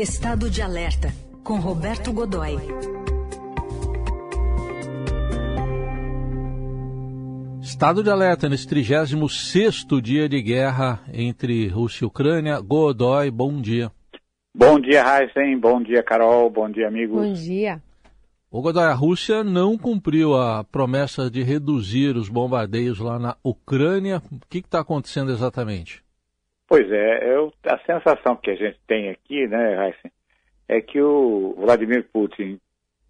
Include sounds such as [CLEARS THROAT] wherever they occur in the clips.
Estado de Alerta, com Roberto Godoy. Estado de alerta nesse 36 dia de guerra entre Rússia e Ucrânia. Godoy, bom dia. Bom dia, Heisen. Bom dia, Carol. Bom dia, amigos. Bom dia. O Godoy, a Rússia não cumpriu a promessa de reduzir os bombardeios lá na Ucrânia. O que está acontecendo exatamente? Pois é, eu, a sensação que a gente tem aqui, né, Heisen, é que o Vladimir Putin,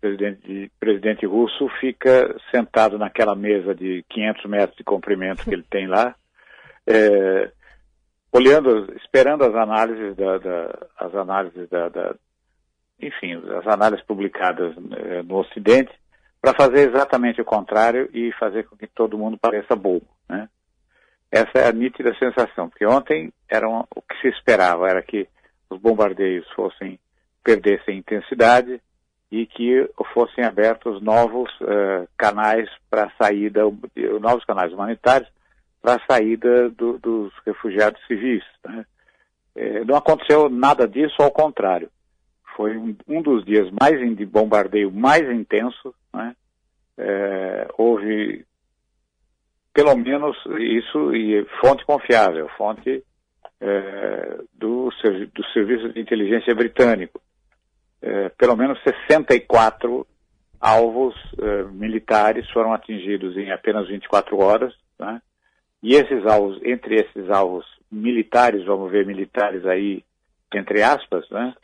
presidente, presidente russo, fica sentado naquela mesa de 500 metros de comprimento que ele tem lá, é, olhando, esperando as análises da, da as análises da, da enfim, as análises publicadas eh, no Ocidente, para fazer exatamente o contrário e fazer com que todo mundo pareça bobo. Né? Essa é a nítida sensação, porque ontem era um, o que se esperava era que os bombardeios fossem perdessem intensidade e que fossem abertos novos uh, canais para saída, novos canais humanitários para a saída do, dos refugiados civis. Né? Eh, não aconteceu nada disso, ao contrário foi um, um dos dias mais de bombardeio mais intenso, né? É, houve pelo menos isso e fonte confiável, fonte é, do, do Serviço de Inteligência Britânico. É, pelo menos 64 alvos é, militares foram atingidos em apenas 24 horas, né? E esses alvos, entre esses alvos militares, vamos ver militares aí entre aspas, né?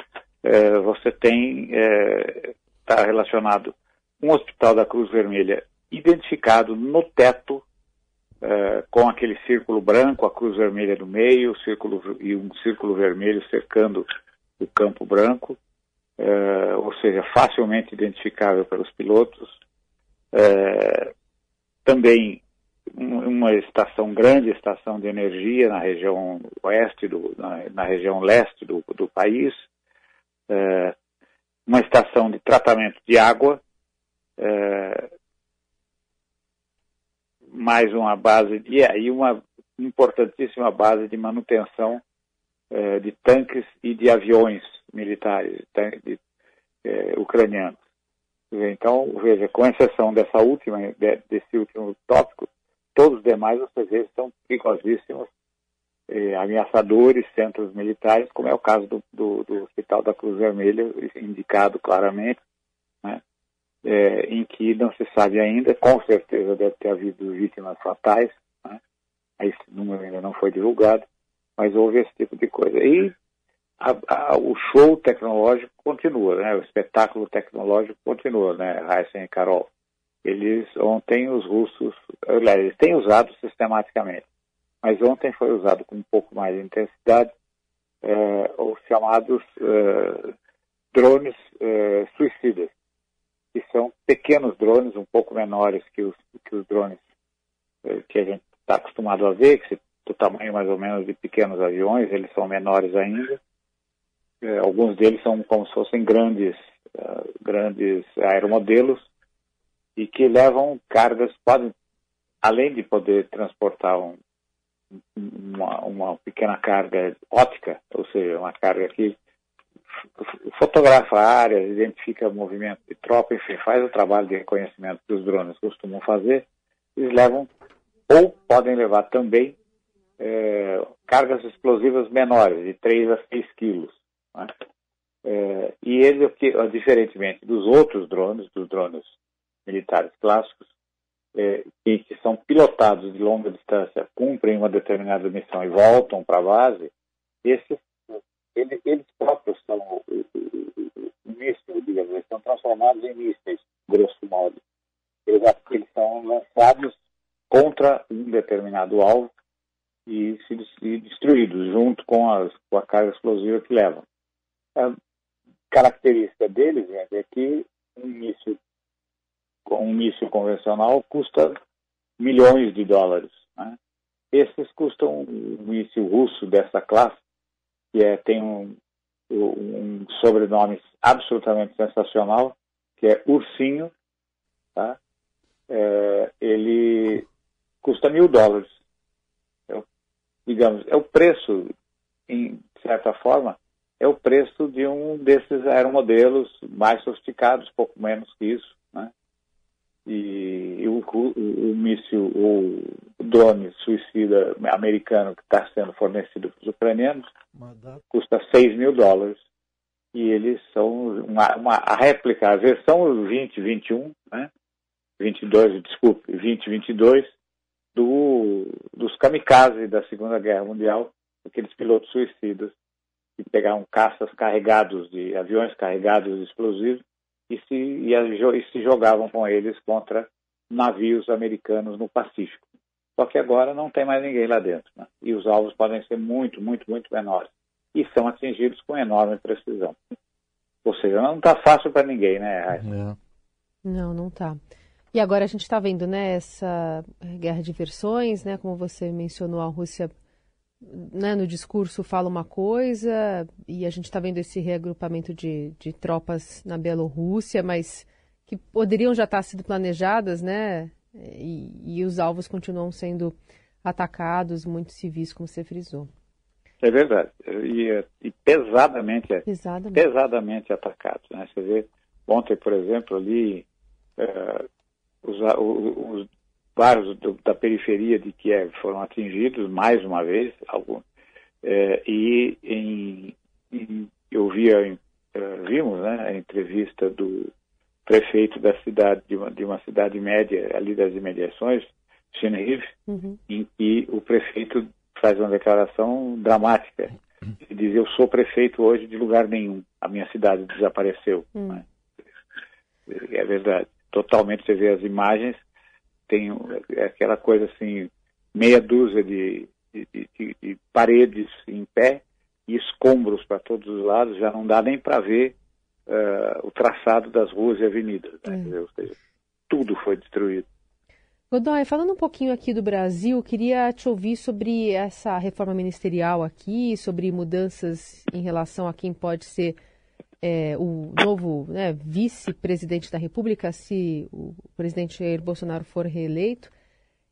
é, você tem, está é, relacionado um hospital da Cruz Vermelha identificado no teto é, com aquele círculo branco, a Cruz Vermelha no meio, círculo, e um círculo vermelho cercando o campo branco, é, ou seja, facilmente identificável pelos pilotos. É, também uma estação grande, estação de energia na região oeste do, na, na região leste do, do país, uma estação de tratamento de água, mais uma base, e aí uma importantíssima base de manutenção é, de tanques e de aviões militares de, de, é, ucranianos. Então, veja, com exceção dessa última, desse último tópico, todos os demais, vocês são perigosíssimos eh, ameaçadores, centros militares, como é o caso do, do, do Hospital da Cruz Vermelha, indicado claramente, é, em que não se sabe ainda, com certeza deve ter havido vítimas fatais, né, esse número ainda não foi divulgado, mas houve esse tipo de coisa. E a, a, o show tecnológico continua, né, o espetáculo tecnológico continua, né, Heisen e Carol. Eles, ontem, os russos, eles têm usado sistematicamente mas ontem foi usado com um pouco mais de intensidade é, os chamados é, drones é, suicidas, que são pequenos drones, um pouco menores que os, que os drones é, que a gente está acostumado a ver, que do tamanho mais ou menos de pequenos aviões, eles são menores ainda. É, alguns deles são como se fossem grandes, uh, grandes aeromodelos e que levam cargas, podem, além de poder transportar um, uma, uma pequena carga ótica, ou seja, uma carga que fotografa áreas, identifica movimento de tropa, enfim, faz o trabalho de reconhecimento que os drones costumam fazer, eles levam ou podem levar também é, cargas explosivas menores, de 3 a 6 quilos. Né? É, e ele, diferentemente dos outros drones, dos drones militares clássicos, é, que, que, são pilotados de longa distância, cumprem uma determinada missão e voltam para a base, esses, eles, próprios são o, míssil, digamos, eles são transformados em mísseis, grosso modo. Eles, eles são lançados contra um determinado alvo e, se, e destruídos junto com, as, com a carga explosiva que levam. A característica deles gente, é que um míssil um míssil convencional custa milhões de dólares. Né? Esses custam um míssil russo dessa classe, que é, tem um, um sobrenome absolutamente sensacional, que é Ursinho, tá? É, ele custa mil dólares. É, digamos, é o preço, em certa forma, é o preço de um desses aeromodelos mais sofisticados, pouco menos que isso, né? E, o, o, o míssil, o drone suicida americano que está sendo fornecido para os ucranianos custa 6 mil dólares e eles são uma, uma, a réplica, a versão 2021, né? 22, desculpe, 2022 do, dos kamikaze da Segunda Guerra Mundial, aqueles pilotos suicidas que pegavam caças carregados de aviões carregados de explosivos e se, e, e se jogavam com eles contra navios americanos no Pacífico. Só que agora não tem mais ninguém lá dentro. Né? E os alvos podem ser muito, muito, muito menores. E são atingidos com enorme precisão. Ou seja, não está fácil para ninguém, né? É. Não, não está. E agora a gente está vendo né, essa guerra de versões, né, como você mencionou, a Rússia né, no discurso fala uma coisa e a gente está vendo esse reagrupamento de, de tropas na Bielorrússia, mas que poderiam já estar sido planejadas, né? E, e, os alvos continuam sendo atacados, muitos civis, como você frisou. É verdade. E, e pesadamente, pesadamente, pesadamente atacados. Né? Você vê, ontem, por exemplo, ali, uh, os, os, vários do, da periferia de Kiev foram atingidos mais uma vez, algum, é, e em, em, eu via, é, vimos né, a entrevista do prefeito da cidade, de uma, de uma cidade média ali das imediações, Cheneriv, uhum. em que o prefeito faz uma declaração dramática. Ele diz, eu sou prefeito hoje de lugar nenhum, a minha cidade desapareceu. Uhum. Né? É verdade totalmente, você vê as imagens, tem aquela coisa assim, meia dúzia de, de, de, de paredes em pé e escombros para todos os lados, já não dá nem para ver uh, o traçado das ruas e avenidas. Né? É. Ou seja, tudo foi destruído. Godoy, falando um pouquinho aqui do Brasil, queria te ouvir sobre essa reforma ministerial aqui, sobre mudanças em relação a quem pode ser é, o novo né, vice-presidente da República, se o presidente Jair Bolsonaro for reeleito,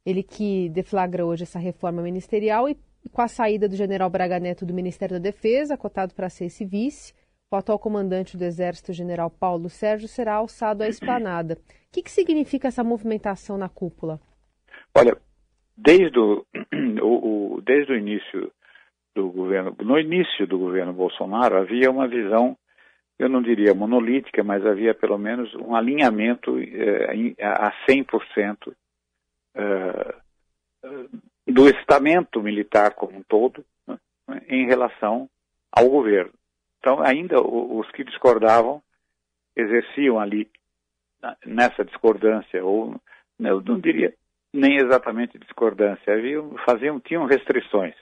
ele que deflagra hoje essa reforma ministerial e com a saída do general Braga Neto do Ministério da Defesa, cotado para ser esse vice, o atual comandante do Exército, general Paulo Sérgio, será alçado à esplanada. O que, que significa essa movimentação na cúpula? Olha, desde [CLEARS THROAT] o, o, desde o início do governo, no início do governo Bolsonaro, havia uma visão eu não diria monolítica, mas havia pelo menos um alinhamento eh, a 100% eh, do estamento militar como um todo né, em relação ao governo. Então, ainda os que discordavam exerciam ali, nessa discordância, ou eu não diria nem exatamente discordância, haviam, faziam, tinham restrições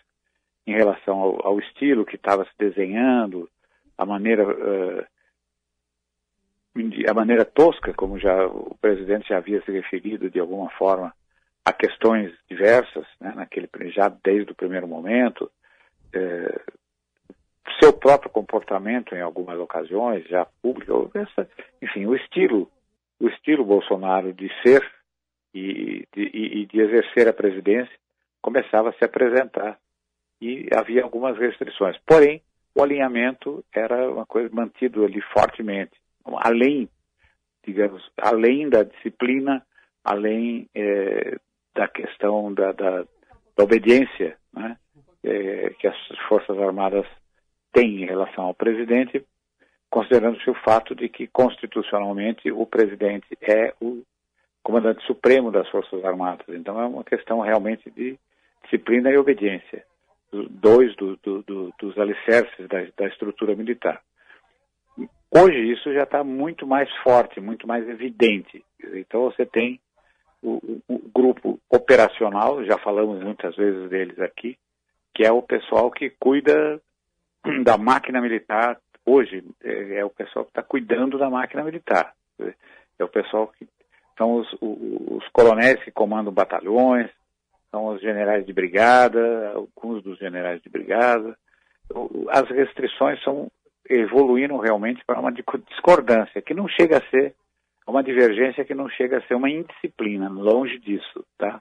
em relação ao, ao estilo que estava se desenhando, a maneira uh, a maneira tosca, como já o presidente já havia se referido de alguma forma a questões diversas, né, naquele já desde o primeiro momento, comportamento em algumas ocasiões já público, essa, enfim, o estilo, o estilo Bolsonaro de ser e de, e de exercer a presidência começava a se apresentar e havia algumas restrições. Porém, o alinhamento era uma coisa mantido ali fortemente, além, digamos, além da disciplina, além é, da questão da, da, da obediência né, é, que as Forças Armadas têm em relação ao presidente, considerando-se o fato de que, constitucionalmente, o presidente é o comandante supremo das Forças Armadas. Então, é uma questão realmente de disciplina e obediência dois do, do, do, dos alicerces da, da, estrutura militar. Hoje isso já está muito mais forte, muito mais evidente. Então você tem o, o, o, grupo operacional, já falamos muitas vezes deles aqui, que é o pessoal que cuida [CLEARS THROAT] da máquina militar hoje, é, é o pessoal que está cuidando da máquina militar. É o pessoal que são os, os coronéis que comandam batalhões, são os generais de brigada, alguns dos generais de brigada. As restrições são evoluindo realmente para uma discordância, que não chega a ser uma divergência que não chega a ser uma indisciplina, longe disso, tá?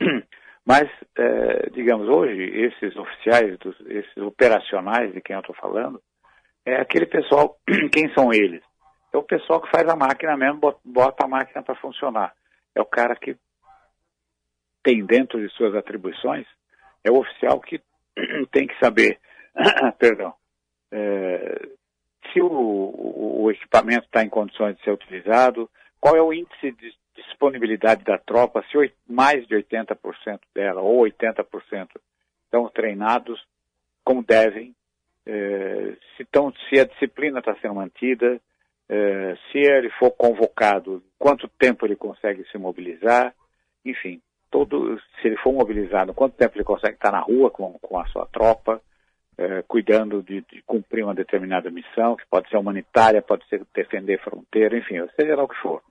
Uhum. [CLEARS THROAT] Mas, é, digamos, hoje, esses oficiais, esses operacionais de quem eu estou falando, é aquele pessoal, [CLEARS THROAT] quem são eles? É o pessoal que faz a máquina mesmo, bota a máquina para funcionar. É o cara que tem dentro de suas atribuições, é o oficial que [CLEARS THROAT] tem que saber, [CLEARS THROAT] perdão, é, se o, o, o equipamento está em condições de ser utilizado, qual é o índice de disponibilidade da tropa, se mais de 80% dela ou 80% estão treinados como devem, é, se, tão, se a disciplina está sendo mantida, é, se ele for convocado, quanto tempo ele consegue se mobilizar, enfim, todo, se ele for mobilizado, quanto tempo ele consegue estar na rua com, com a sua tropa, é, cuidando de, de, cumprir uma determinada missão, que pode ser humanitária, pode ser defender fronteira, enfim, seja lá o que for.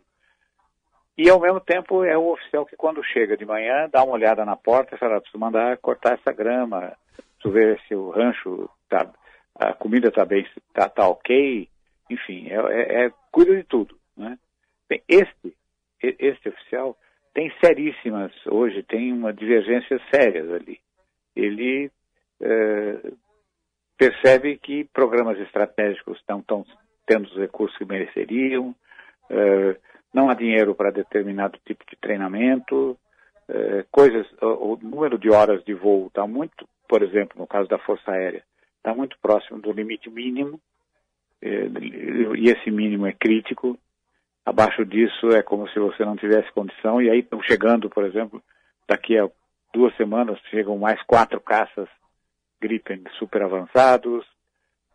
E ao mesmo tempo é o oficial que quando chega de manhã dá uma olhada na porta e fala, preciso mandar cortar essa grama, preciso ver se o rancho tá, a comida está bem, está tá ok, enfim, é, é, é, cuida de tudo. Né? Bem, este, este oficial tem seríssimas, hoje tem uma divergências sérias ali. Ele é, percebe que programas estratégicos não estão tendo os recursos que mereceriam, é, não há dinheiro para determinado tipo de treinamento, é, coisas, o, o, número de horas de voo está muito, por exemplo, no caso da Força Aérea, está muito próximo do limite mínimo, é, e esse mínimo é crítico. Abaixo disso é como se você não tivesse condição, e aí estão chegando, por exemplo, daqui a duas semanas chegam mais quatro caças Gripen super avançados,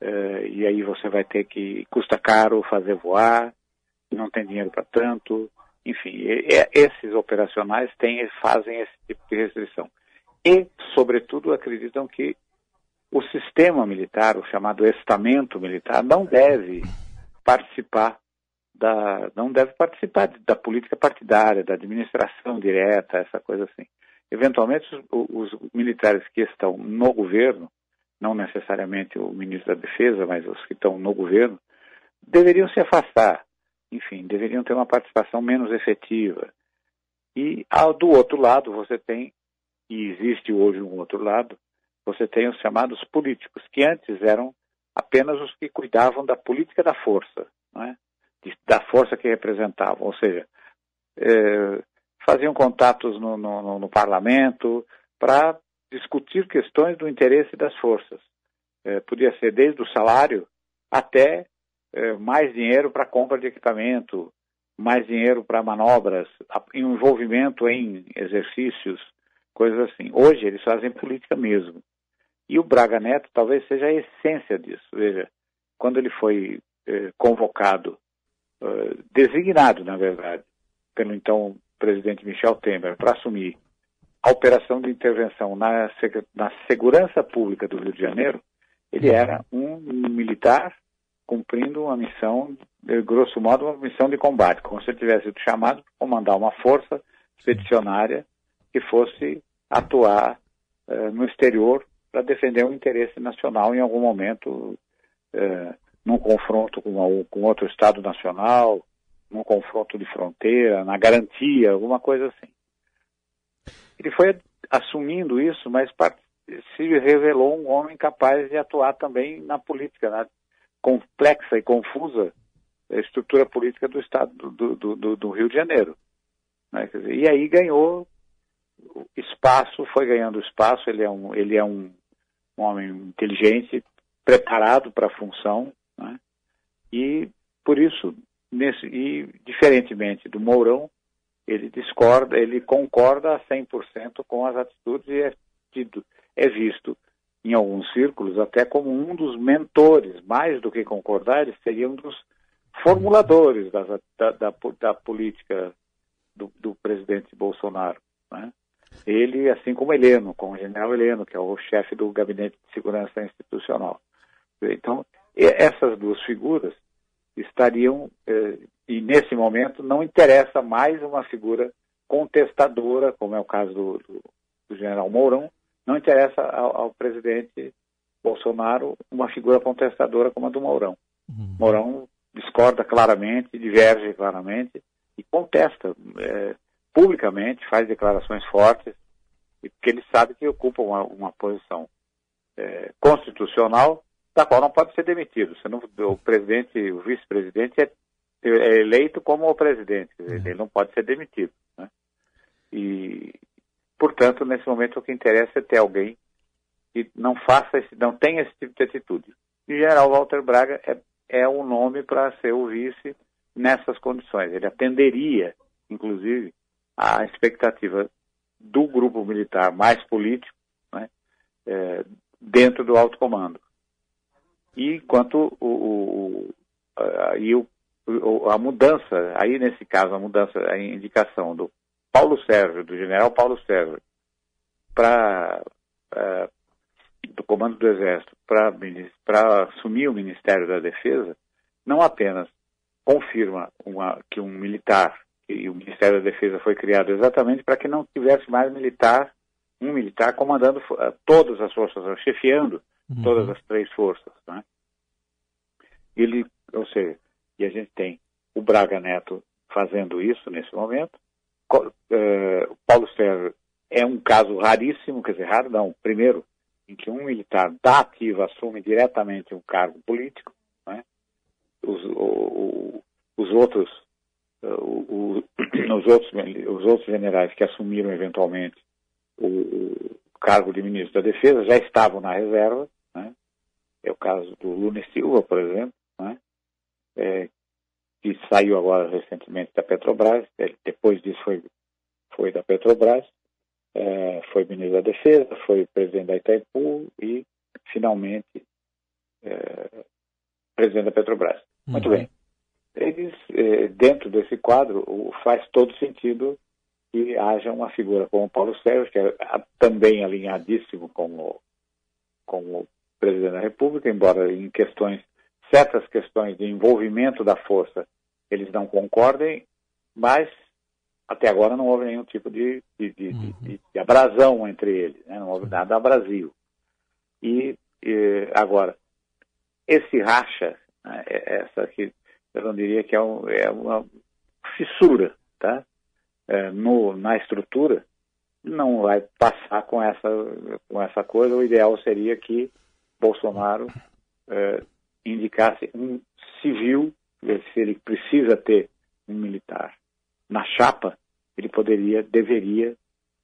é, e aí você vai ter que, custa caro fazer voar, não tem dinheiro para tanto, enfim, e, esses operacionais têm, fazem esse tipo de restrição. E, sobretudo, acreditam que o sistema militar, o chamado estamento militar, não deve participar da, não deve participar da política partidária, da administração direta, essa coisa assim. Eventualmente, os, os militares que estão no governo, não necessariamente o ministro da Defesa, mas os que estão no governo, deveriam se afastar enfim, deveriam ter uma participação menos efetiva. E ao, do outro lado, você tem, e existe hoje um outro lado, você tem os chamados políticos, que antes eram apenas os que cuidavam da política da força, é? da força que representavam, ou seja, é, faziam contatos no, no, no parlamento para discutir questões do interesse das forças. É, podia ser desde o salário até mais dinheiro para compra de equipamento, mais dinheiro para manobras, envolvimento em exercícios, coisas assim. Hoje eles fazem política mesmo. E o Braga Neto talvez seja a essência disso. Veja, quando ele foi eh, convocado, eh, designado, na verdade, pelo então presidente Michel Temer para assumir a operação de intervenção na, na segurança pública do Rio de Janeiro, ele era um militar cumprindo uma missão, de grosso modo, uma missão de combate, como se ele tivesse sido chamado para comandar uma força expedicionária que fosse atuar uh, no exterior para defender um interesse nacional em algum momento, uh, num confronto com, uma, com outro Estado nacional, num confronto de fronteira, na garantia, alguma coisa assim. Ele foi assumindo isso, mas se revelou um homem capaz de atuar também na política, na complexa e confusa estrutura política do Estado do, do, do, do Rio de Janeiro. Né? Dizer, e aí ganhou espaço, foi ganhando espaço, ele é um, ele é um, um homem inteligente, preparado para a função, né? e por isso, nesse, e diferentemente do Mourão, ele discorda, ele concorda a 100% com as atitudes e é, tido, é visto em alguns círculos, até como um dos mentores, mais do que concordar, ele seria um dos formuladores da, da, da, da política do, do, presidente Bolsonaro. Né? Ele, assim como Heleno, como o general Heleno, que é o chefe do Gabinete de Segurança Institucional. Então, essas duas figuras estariam, eh, e nesse momento não interessa mais uma figura contestadora, como é o caso do, do, do general Mourão, não interessa ao, ao, presidente Bolsonaro uma figura contestadora como a do Mourão. Uhum. Mourão discorda claramente, diverge claramente e contesta é, publicamente, faz declarações fortes, porque ele sabe que ocupa uma, uma posição é, constitucional da qual não pode ser demitido. Não, o presidente, o vice-presidente é, é, eleito como o presidente, uhum. ele não pode ser demitido. Né? E, portanto, nesse momento o que interessa é ter alguém que não faça, esse, não tenha esse tipo de atitude. E o general Walter Braga é, é um nome para ser o vice nessas condições. Ele atenderia, inclusive, a expectativa do grupo militar mais político né, é, dentro do alto comando. E quanto o, o, a, e o, a mudança, aí nesse caso a mudança, a indicação do Paulo Sérgio, do general Paulo Sérgio, para uh, do comando do Exército para assumir o Ministério da Defesa, não apenas confirma uma, que um militar, e o Ministério da Defesa foi criado exatamente para que não tivesse mais militar, um militar comandando uh, todas as forças, chefiando uhum. todas as três forças. Né? Ele, ou seja, e a gente tem o Braga Neto fazendo isso nesse momento. Uh, Paulo Sérgio é um caso raríssimo, quer dizer, raro não. Primeiro, em que um militar da ativa assume diretamente um cargo político, né? os, o, os outros o, [CLEARS THROAT] os outros os outros generais que assumiram eventualmente o, cargo de ministro da Defesa já estavam na reserva, né? é o caso do Lune Silva, por exemplo, né? é, que saiu agora recentemente da Petrobras, depois disso foi, foi da Petrobras, é, foi ministro da Defesa, foi presidente da Itaipu e, finalmente, é, presidente da Petrobras. Uhum. Muito bem. Eles, é, dentro desse quadro, faz todo sentido que haja uma figura como Paulo Sérgio, que é também alinhadíssimo com o, com o presidente da República, embora em questões, certas questões de envolvimento da força, eles não concordem, mas até agora não houve nenhum tipo de, de, de, uhum. de, de abrasão entre eles, né? não houve nada Brasil. E, e, agora, esse racha, né? É, essa aqui, eu não diria que é, um, é uma fissura, tá? É, no, na estrutura, não vai passar com essa, com essa coisa. O ideal seria que Bolsonaro é, indicasse um civil, se ele precisa ter um militar na chapa, ele poderia, deveria,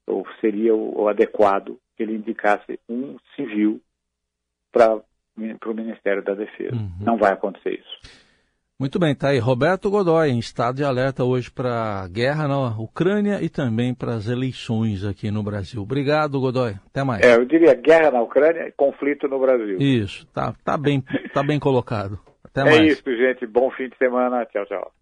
ou seria o, o adequado que ele indicasse um civil para o Ministério da Defesa. Uhum. Não vai acontecer isso. Muito bem, tá aí. Roberto Godoy, em estado de alerta hoje para a guerra na Ucrânia e também para as eleições aqui no Brasil. Obrigado, Godoy. Até mais. É, eu diria guerra na Ucrânia e conflito no Brasil. Isso, tá, tá, bem, tá bem colocado. Até é mais. É isso, gente. Bom fim de semana. Tchau, tchau.